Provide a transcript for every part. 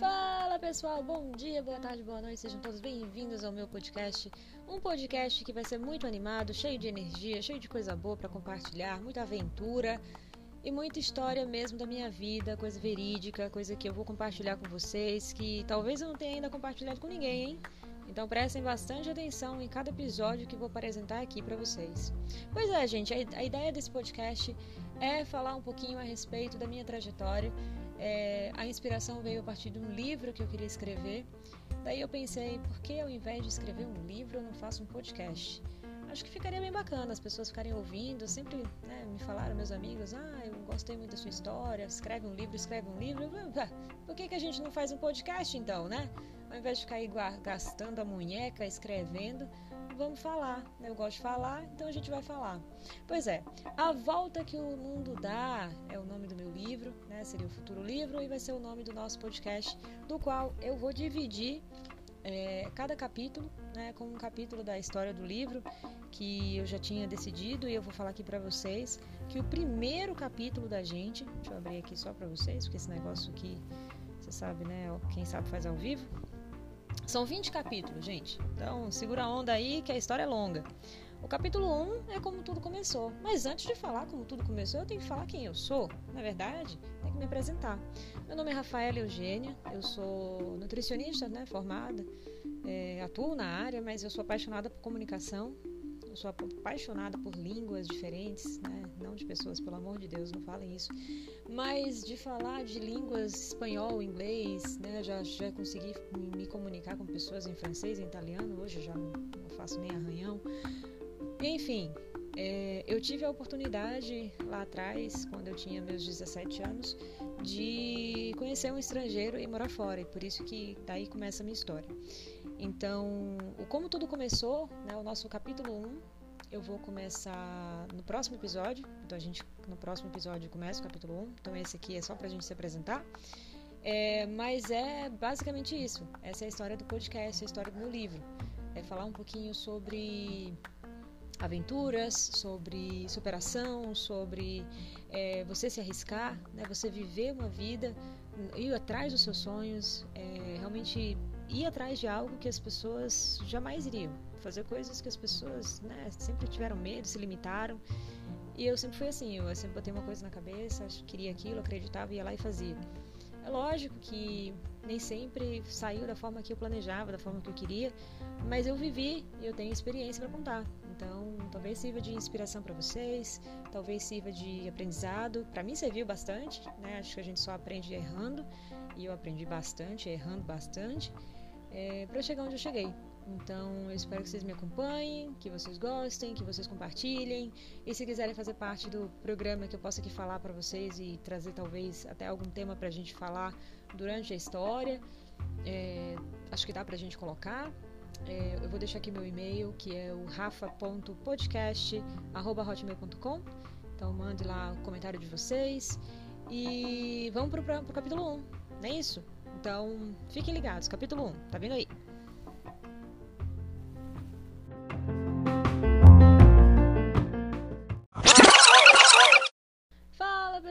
Fala pessoal, bom dia, boa tarde, boa noite, sejam todos bem-vindos ao meu podcast. Um podcast que vai ser muito animado, cheio de energia, cheio de coisa boa para compartilhar, muita aventura e muita história mesmo da minha vida, coisa verídica, coisa que eu vou compartilhar com vocês, que talvez eu não tenha ainda compartilhado com ninguém, hein? Então prestem bastante atenção em cada episódio que vou apresentar aqui para vocês. Pois é, gente, a, ideia desse podcast é falar um pouquinho a respeito da minha trajetória. É, a inspiração veio a partir de um livro que eu queria escrever. Daí eu pensei, por que ao invés de escrever um livro eu não faço um podcast? Acho que ficaria bem bacana as pessoas ficarem ouvindo. Sempre né, me falaram, meus amigos, ah, eu gostei muito da sua história, escreve um livro, escreve um livro. Por que, que a gente não faz um podcast então, né? Ao invés de ficar aí gastando a munheca, escrevendo, vamos falar. Eu gosto de falar, então a gente vai falar. Pois é, A Volta que o Mundo Dá é o nome do meu livro, né? Seria o futuro livro e vai ser o nome do nosso podcast, do qual eu vou dividir é, cada capítulo, né, com um capítulo da história do livro que eu já tinha decidido e eu vou falar aqui para vocês que o primeiro capítulo da gente, deixa eu abrir aqui só para vocês, porque esse negócio aqui, você sabe, né, quem sabe faz ao vivo. São 20 capítulos, gente. Então, segura a onda aí que a história é longa. O capítulo 1 é como tudo começou. Mas antes de falar como tudo começou, eu tenho que falar quem eu sou. Na verdade, tenho que me apresentar. Meu nome é Rafaela Eugênia, eu sou nutricionista, né, formada. É, atuo na área, mas eu sou apaixonada por comunicação. Eu sou apaixonada por línguas diferentes, né? Não de pessoas, pelo amor de Deus, não falem isso. Mas de falar de línguas espanhol, inglês, né? Já, já consegui me comunicar com pessoas em francês, em italiano. Hoje já não faço nem arranhão. Enfim, é, eu tive a oportunidade lá atrás, quando eu tinha meus 17 anos, de conhecer um estrangeiro e morar fora, e por isso que daí começa a minha história. Então, como tudo começou, né, o nosso capítulo 1, eu vou começar no próximo episódio. Então, a gente no próximo episódio começa o capítulo 1. Então, esse aqui é só pra gente se apresentar. É, mas é basicamente isso. Essa é a história do podcast, a história do meu livro. É falar um pouquinho sobre aventuras, sobre superação, sobre é, você se arriscar, né? você viver uma vida, ir atrás dos seus sonhos, é, realmente ir atrás de algo que as pessoas jamais iriam, fazer coisas que as pessoas né, sempre tiveram medo, se limitaram. E eu sempre fui assim, eu sempre botei uma coisa na cabeça, queria aquilo, acreditava, ia lá e fazia. É lógico que nem sempre saiu da forma que eu planejava, da forma que eu queria, mas eu vivi e eu tenho experiência para contar. Então, talvez sirva de inspiração para vocês, talvez sirva de aprendizado. Para mim serviu bastante, né? Acho que a gente só aprende errando e eu aprendi bastante, errando bastante, é, para chegar onde eu cheguei. Então, eu espero que vocês me acompanhem, que vocês gostem, que vocês compartilhem. E se quiserem fazer parte do programa que eu possa aqui falar para vocês e trazer talvez até algum tema para a gente falar durante a história, é, acho que dá para a gente colocar. É, eu vou deixar aqui meu e-mail, que é o rafa.podcast.hotmail.com. Então mande lá o comentário de vocês. E vamos pro, pro capítulo 1, não é isso? Então fiquem ligados, capítulo 1, tá vindo aí.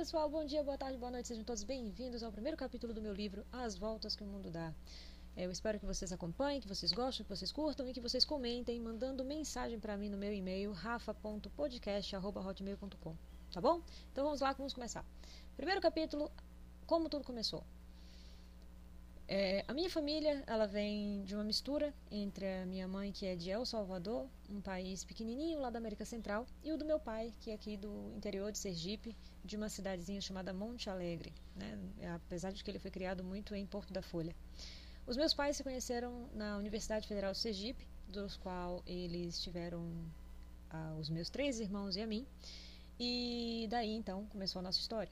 Pessoal, bom dia, boa tarde, boa noite, sejam todos bem-vindos ao primeiro capítulo do meu livro As Voltas que o Mundo Dá. Eu espero que vocês acompanhem, que vocês gostem, que vocês curtam e que vocês comentem mandando mensagem para mim no meu e-mail rafa.podcast@hotmail.com, tá bom? Então vamos lá, vamos começar. Primeiro capítulo, como tudo começou. É, a minha família, ela vem de uma mistura entre a minha mãe, que é de El Salvador, um país pequenininho lá da América Central, e o do meu pai, que é aqui do interior de Sergipe, de uma cidadezinha chamada Monte Alegre, né? apesar de que ele foi criado muito em Porto da Folha. Os meus pais se conheceram na Universidade Federal de Sergipe, dos qual eles tiveram ah, os meus três irmãos e a mim. E daí então começou a nossa história.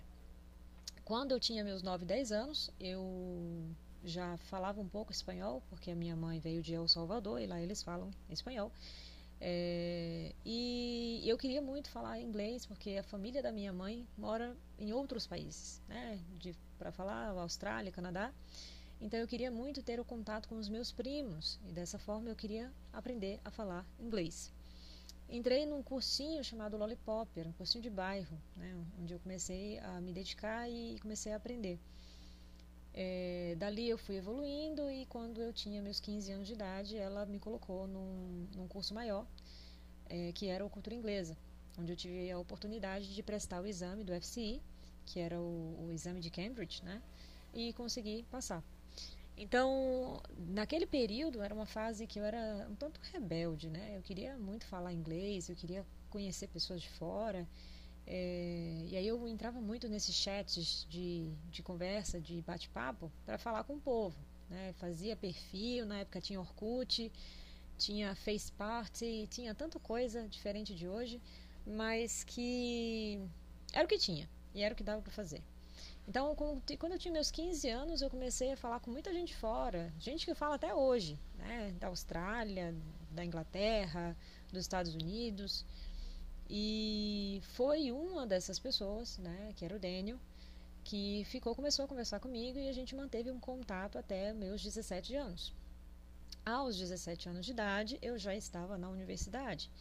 Quando eu tinha meus 9, 10 anos, eu já falava um pouco espanhol, porque a minha mãe veio de El Salvador e lá eles falam espanhol. É, e eu queria muito falar inglês, porque a família da minha mãe mora em outros países, né? Para falar Austrália, Canadá. Então eu queria muito ter o contato com os meus primos e dessa forma eu queria aprender a falar inglês. entrei num cursinho chamado Lollipop, era um cursinho de bairro, né, onde eu comecei a me dedicar e comecei a aprender. É, dali eu fui evoluindo e quando eu tinha meus 15 anos de idade, ela me colocou num, num curso maior, é, que era o Cultura Inglesa, onde eu tive a oportunidade de prestar o exame do FCI, que era o, o exame de Cambridge, né, e consegui passar. Então, naquele período era uma fase que eu era um tanto rebelde, né? Eu queria muito falar inglês, eu queria conhecer pessoas de fora. É, e aí eu entrava muito nesses chats de, de conversa, de bate-papo, para falar com o povo. Né? Fazia perfil, na época tinha Orkut, tinha Face Party, tinha tanta coisa diferente de hoje, mas que era o que tinha e era o que dava para fazer. Então, quando eu tinha meus 15 anos, eu comecei a falar com muita gente fora, gente que fala até hoje, né? da Austrália, da Inglaterra, dos Estados Unidos. E foi uma dessas pessoas, né, que era o Daniel, que ficou, começou a conversar comigo e a gente manteve um contato até meus 17 anos. Aos 17 anos de idade, eu já estava na universidade.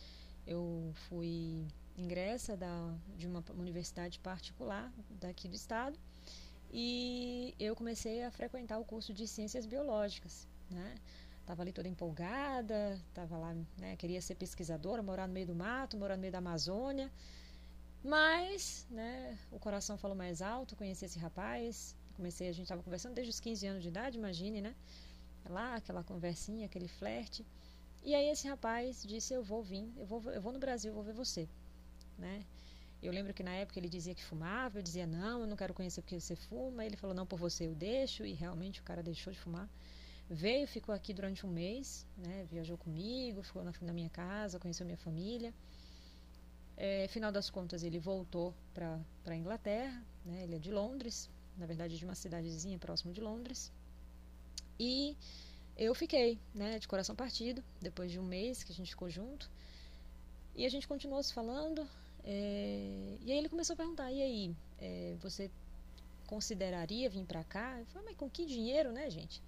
Eu fui ingressa da, de uma universidade particular daqui do estado e eu comecei a frequentar o curso de ciências biológicas, né? Tava ali toda empolgada, tava lá, né, queria ser pesquisadora, morar no meio do mato, morar no meio da Amazônia. Mas, né, o coração falou mais alto, conheci esse rapaz, comecei, a gente estava conversando desde os 15 anos de idade, imagine, né? Lá, aquela conversinha, aquele flerte. E aí esse rapaz disse, eu vou vir, eu vou, eu vou no Brasil, vou ver você, né? Eu lembro que na época ele dizia que fumava, eu dizia não, eu não quero conhecer porque você fuma. Ele falou não, por você eu deixo, e realmente o cara deixou de fumar. Veio, ficou aqui durante um mês, né? Viajou comigo, ficou na, na minha casa, conheceu minha família. É, final das contas, ele voltou para a Inglaterra, né? Ele é de Londres, na verdade de uma cidadezinha próximo de Londres. E eu fiquei, né? De coração partido, depois de um mês que a gente ficou junto. E a gente continuou se falando, é, e aí ele começou a perguntar: e aí, é, você consideraria vir para cá? Eu falei: mas com que dinheiro, né, gente?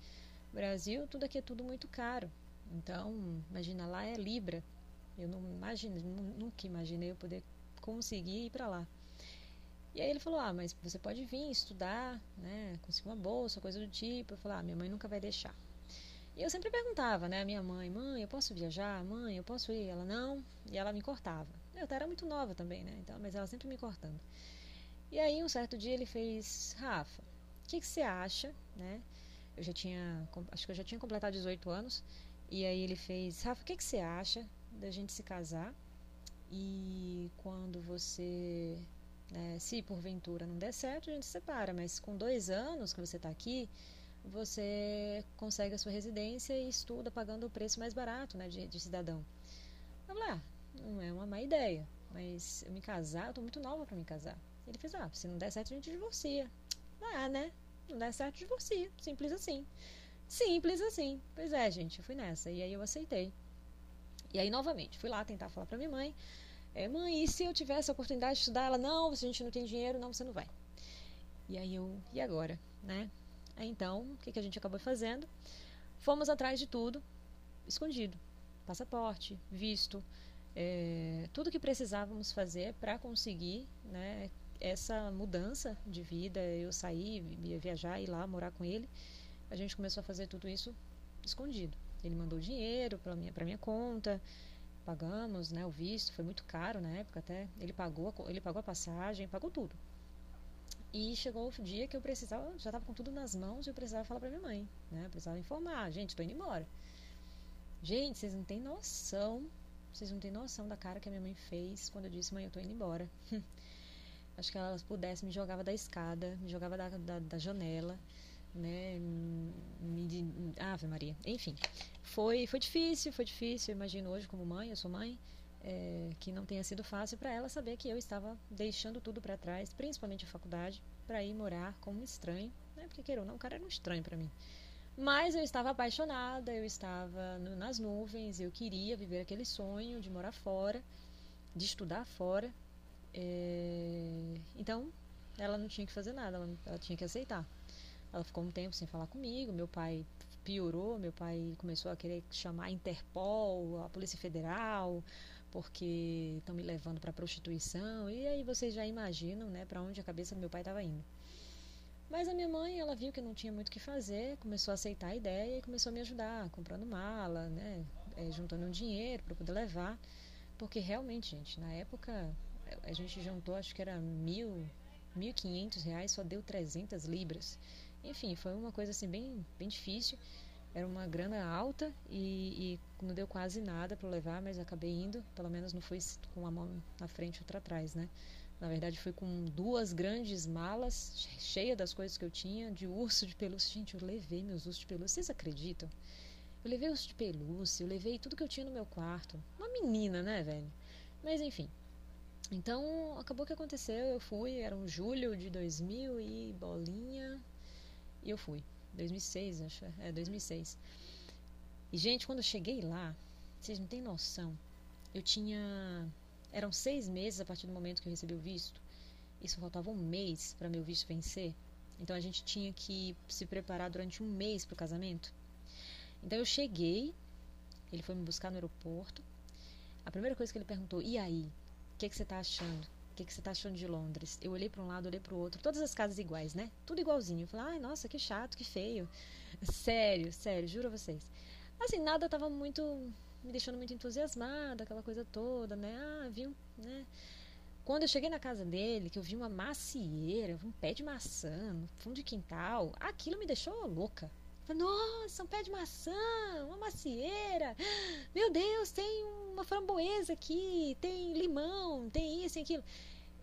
Brasil, tudo aqui é tudo muito caro. Então, imagina lá é Libra. Eu não imagino, nunca imaginei eu poder conseguir ir para lá. E aí ele falou: Ah, mas você pode vir estudar, né? Conseguir uma bolsa, coisa do tipo. Eu falei: Ah, minha mãe nunca vai deixar. E eu sempre perguntava, né, a minha mãe: Mãe, eu posso viajar? Mãe, eu posso ir? Ela não. E ela me cortava. Eu era muito nova também, né? Então, mas ela sempre me cortando. E aí, um certo dia, ele fez: Rafa, o que, que você acha, né? Eu já tinha, acho que eu já tinha completado 18 anos. E aí ele fez: Rafa, o que, que você acha da gente se casar? E quando você, né, se porventura não der certo, a gente se separa. Mas com dois anos que você está aqui, você consegue a sua residência e estuda pagando o preço mais barato né, de, de cidadão. Vamos lá, não é uma má ideia, mas eu me casar, eu tô muito nova para me casar. Ele fez, ah, se não der certo a gente divorcia. Ah, né? Não der certo, divorcia. Simples assim. Simples assim. Pois é, gente, eu fui nessa. E aí eu aceitei. E aí, novamente, fui lá tentar falar pra minha mãe. É, mãe, e se eu tivesse a oportunidade de estudar? Ela, não, se a gente não tem dinheiro, não, você não vai. E aí eu, e agora, né? Aí, então, o que, que a gente acabou fazendo? Fomos atrás de tudo, escondido. Passaporte, visto, é, tudo que precisávamos fazer para conseguir né, essa mudança de vida, eu sair, viajar, ir lá morar com ele, a gente começou a fazer tudo isso escondido. Ele mandou dinheiro para minha minha conta, pagamos, né, o visto, foi muito caro na época até. Ele pagou, ele pagou a passagem, pagou tudo. E chegou o dia que eu precisava, já estava com tudo nas mãos e eu precisava falar para minha mãe, né? Eu precisava informar, gente, estou indo embora. Gente, vocês não têm noção vocês não têm noção da cara que a minha mãe fez quando eu disse, mãe, eu tô indo embora. Acho que ela pudesse, me jogava da escada, me jogava da, da, da janela, né? Me, Ave Maria. Enfim, foi, foi difícil, foi difícil. Eu imagino hoje, como mãe, eu sou mãe, é, que não tenha sido fácil para ela saber que eu estava deixando tudo para trás, principalmente a faculdade, para ir morar como um estranho, né? Porque, queira ou não, o cara era um estranho para mim. Mas eu estava apaixonada, eu estava no, nas nuvens, eu queria viver aquele sonho de morar fora, de estudar fora. É... Então, ela não tinha que fazer nada, ela, ela tinha que aceitar. Ela ficou um tempo sem falar comigo, meu pai piorou, meu pai começou a querer chamar a Interpol, a Polícia Federal, porque estão me levando para prostituição e aí vocês já imaginam, né, para onde a cabeça do meu pai estava indo. Mas a minha mãe, ela viu que não tinha muito o que fazer, começou a aceitar a ideia e começou a me ajudar, comprando mala, né, é, juntando um dinheiro para poder levar, porque realmente, gente, na época a gente juntou, acho que era mil, mil quinhentos reais, só deu 300 libras. Enfim, foi uma coisa assim bem, bem difícil. Era uma grana alta e, e não deu quase nada para levar, mas acabei indo. Pelo menos não fui com uma mão na frente e outra atrás, né? Na verdade, fui com duas grandes malas cheias das coisas que eu tinha, de urso de pelúcia. Gente, eu levei meus ursos de pelúcia. Vocês acreditam? Eu levei urso de pelúcia, eu levei tudo que eu tinha no meu quarto. Uma menina, né, velho? Mas enfim. Então, acabou que aconteceu. Eu fui, era um julho de 2000 e bolinha. E eu fui. 2006, acho. É, 2006. E, gente, quando eu cheguei lá, vocês não têm noção. Eu tinha. Eram seis meses a partir do momento que eu recebi o visto. Isso faltava um mês para meu visto vencer. Então a gente tinha que se preparar durante um mês para o casamento. Então eu cheguei, ele foi me buscar no aeroporto. A primeira coisa que ele perguntou: e aí? O que, que você está achando? O que, que você está achando de Londres? Eu olhei para um lado, olhei para o outro, todas as casas iguais, né? Tudo igualzinho. Eu falei, ai, nossa, que chato, que feio. Sério, sério, juro a vocês. Assim, nada estava muito me deixando muito entusiasmada, aquela coisa toda, né? Ah, vi um, né? Quando eu cheguei na casa dele, que eu vi uma macieira, um pé de maçã no fundo de quintal, aquilo me deixou louca. Falei, nossa, um pé de maçã, uma macieira. Meu Deus, tem uma framboesa aqui, tem limão, tem isso e aquilo.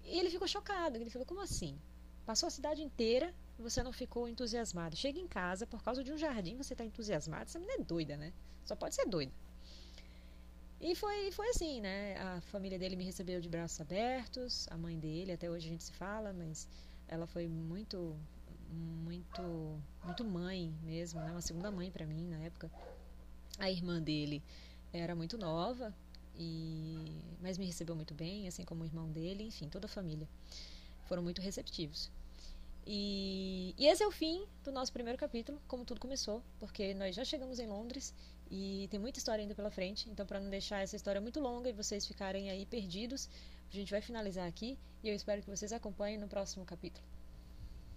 E ele ficou chocado. Ele falou, como assim? Passou a cidade inteira e você não ficou entusiasmado. Chega em casa, por causa de um jardim, você está entusiasmado. Essa menina é doida, né? Só pode ser doida. E foi, foi assim, né? A família dele me recebeu de braços abertos, a mãe dele, até hoje a gente se fala, mas ela foi muito muito muito mãe mesmo, né? Uma segunda mãe para mim na época. A irmã dele era muito nova e mas me recebeu muito bem, assim como o irmão dele, enfim, toda a família. Foram muito receptivos. E, e esse é o fim do nosso primeiro capítulo, como tudo começou, porque nós já chegamos em Londres e tem muita história ainda pela frente. Então, para não deixar essa história muito longa e vocês ficarem aí perdidos, a gente vai finalizar aqui e eu espero que vocês acompanhem no próximo capítulo.